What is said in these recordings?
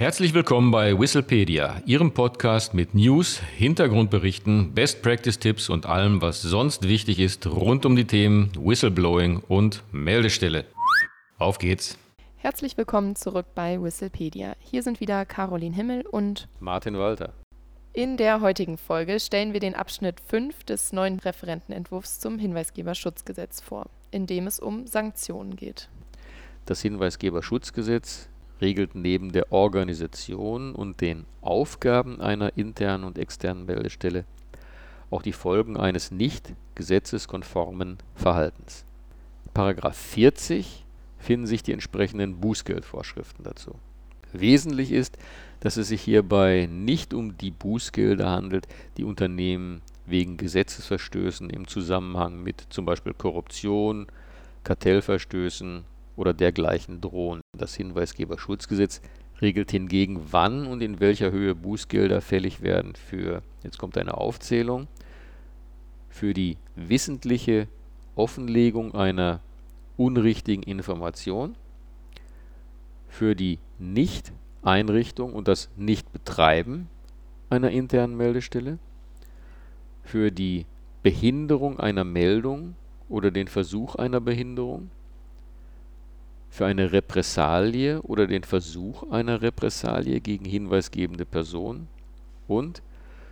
Herzlich willkommen bei Whistlepedia, Ihrem Podcast mit News, Hintergrundberichten, Best Practice Tipps und allem, was sonst wichtig ist rund um die Themen Whistleblowing und Meldestelle. Auf geht's! Herzlich willkommen zurück bei Whistlepedia. Hier sind wieder Caroline Himmel und Martin Walter. In der heutigen Folge stellen wir den Abschnitt 5 des neuen Referentenentwurfs zum Hinweisgeberschutzgesetz vor, in dem es um Sanktionen geht. Das Hinweisgeberschutzgesetz regelt neben der Organisation und den Aufgaben einer internen und externen Meldestelle auch die Folgen eines nicht gesetzeskonformen Verhaltens. Paragraph 40 finden sich die entsprechenden Bußgeldvorschriften dazu. Wesentlich ist, dass es sich hierbei nicht um die Bußgelder handelt, die Unternehmen wegen Gesetzesverstößen im Zusammenhang mit zum Beispiel Korruption, Kartellverstößen oder dergleichen drohen. Das Hinweisgeberschutzgesetz regelt hingegen, wann und in welcher Höhe Bußgelder fällig werden für, jetzt kommt eine Aufzählung, für die wissentliche Offenlegung einer unrichtigen Information, für die Nicht-Einrichtung und das Nicht-Betreiben einer internen Meldestelle, für die Behinderung einer Meldung oder den Versuch einer Behinderung, für eine Repressalie oder den Versuch einer Repressalie gegen hinweisgebende Person und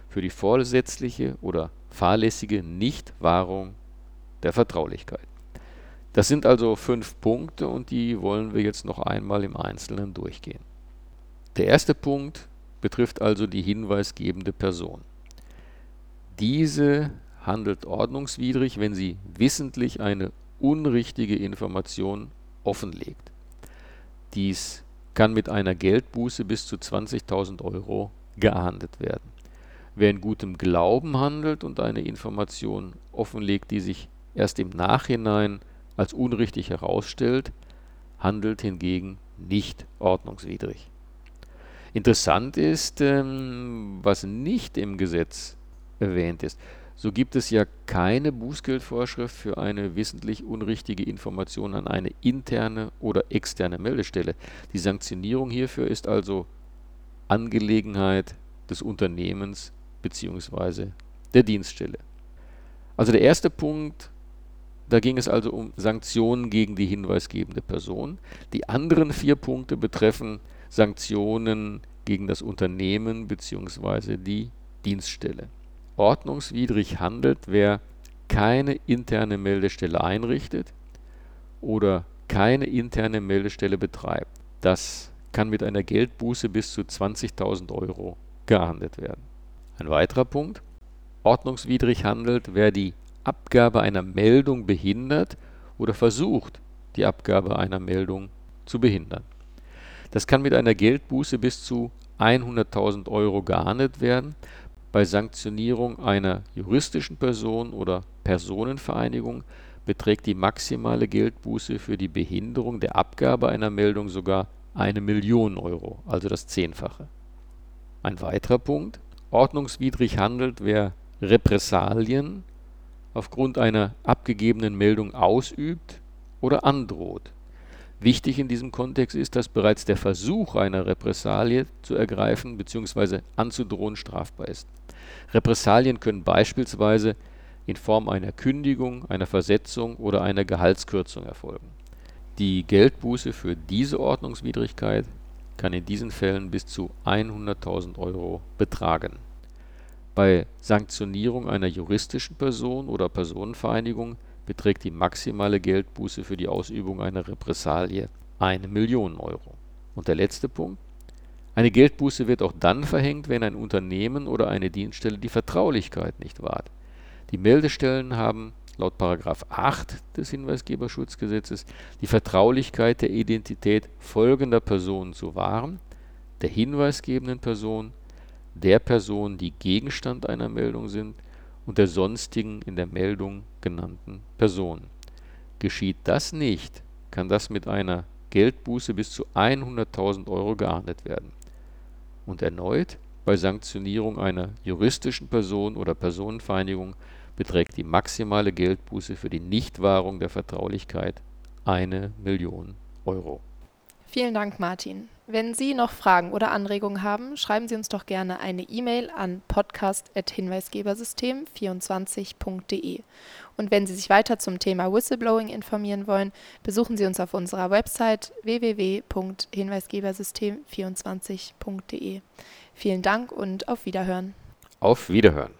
für die vorsätzliche oder fahrlässige Nichtwahrung der Vertraulichkeit. Das sind also fünf Punkte und die wollen wir jetzt noch einmal im Einzelnen durchgehen. Der erste Punkt betrifft also die hinweisgebende Person. Diese handelt ordnungswidrig, wenn sie wissentlich eine unrichtige Information offenlegt. Dies kann mit einer Geldbuße bis zu 20.000 Euro geahndet werden. Wer in gutem Glauben handelt und eine Information offenlegt, die sich erst im Nachhinein als unrichtig herausstellt, handelt hingegen nicht ordnungswidrig. Interessant ist, ähm, was nicht im Gesetz erwähnt ist so gibt es ja keine Bußgeldvorschrift für eine wissentlich unrichtige Information an eine interne oder externe Meldestelle. Die Sanktionierung hierfür ist also Angelegenheit des Unternehmens bzw. der Dienststelle. Also der erste Punkt, da ging es also um Sanktionen gegen die hinweisgebende Person. Die anderen vier Punkte betreffen Sanktionen gegen das Unternehmen bzw. die Dienststelle ordnungswidrig handelt, wer keine interne Meldestelle einrichtet oder keine interne Meldestelle betreibt. Das kann mit einer Geldbuße bis zu 20.000 Euro geahndet werden. Ein weiterer Punkt. Ordnungswidrig handelt, wer die Abgabe einer Meldung behindert oder versucht, die Abgabe einer Meldung zu behindern. Das kann mit einer Geldbuße bis zu 100.000 Euro geahndet werden bei Sanktionierung einer juristischen Person oder Personenvereinigung beträgt die maximale Geldbuße für die Behinderung der Abgabe einer Meldung sogar eine Million Euro, also das Zehnfache. Ein weiterer Punkt. Ordnungswidrig handelt, wer Repressalien aufgrund einer abgegebenen Meldung ausübt oder androht Wichtig in diesem Kontext ist, dass bereits der Versuch einer Repressalie zu ergreifen bzw. anzudrohen strafbar ist. Repressalien können beispielsweise in Form einer Kündigung, einer Versetzung oder einer Gehaltskürzung erfolgen. Die Geldbuße für diese Ordnungswidrigkeit kann in diesen Fällen bis zu 100.000 Euro betragen. Bei Sanktionierung einer juristischen Person oder Personenvereinigung beträgt die maximale Geldbuße für die Ausübung einer Repressalie eine Million Euro. Und der letzte Punkt. Eine Geldbuße wird auch dann verhängt, wenn ein Unternehmen oder eine Dienststelle die Vertraulichkeit nicht wahrt. Die Meldestellen haben laut 8 des Hinweisgeberschutzgesetzes die Vertraulichkeit der Identität folgender Personen zu wahren, der hinweisgebenden Person, der Personen, die Gegenstand einer Meldung sind und der sonstigen in der Meldung genannten Personen. Geschieht das nicht, kann das mit einer Geldbuße bis zu 100.000 Euro geahndet werden. Und erneut, bei Sanktionierung einer juristischen Person oder Personenvereinigung beträgt die maximale Geldbuße für die Nichtwahrung der Vertraulichkeit eine Million Euro. Vielen Dank, Martin. Wenn Sie noch Fragen oder Anregungen haben, schreiben Sie uns doch gerne eine E-Mail an podcast.hinweisgebersystem24.de. Und wenn Sie sich weiter zum Thema Whistleblowing informieren wollen, besuchen Sie uns auf unserer Website www.hinweisgebersystem24.de. Vielen Dank und auf Wiederhören. Auf Wiederhören.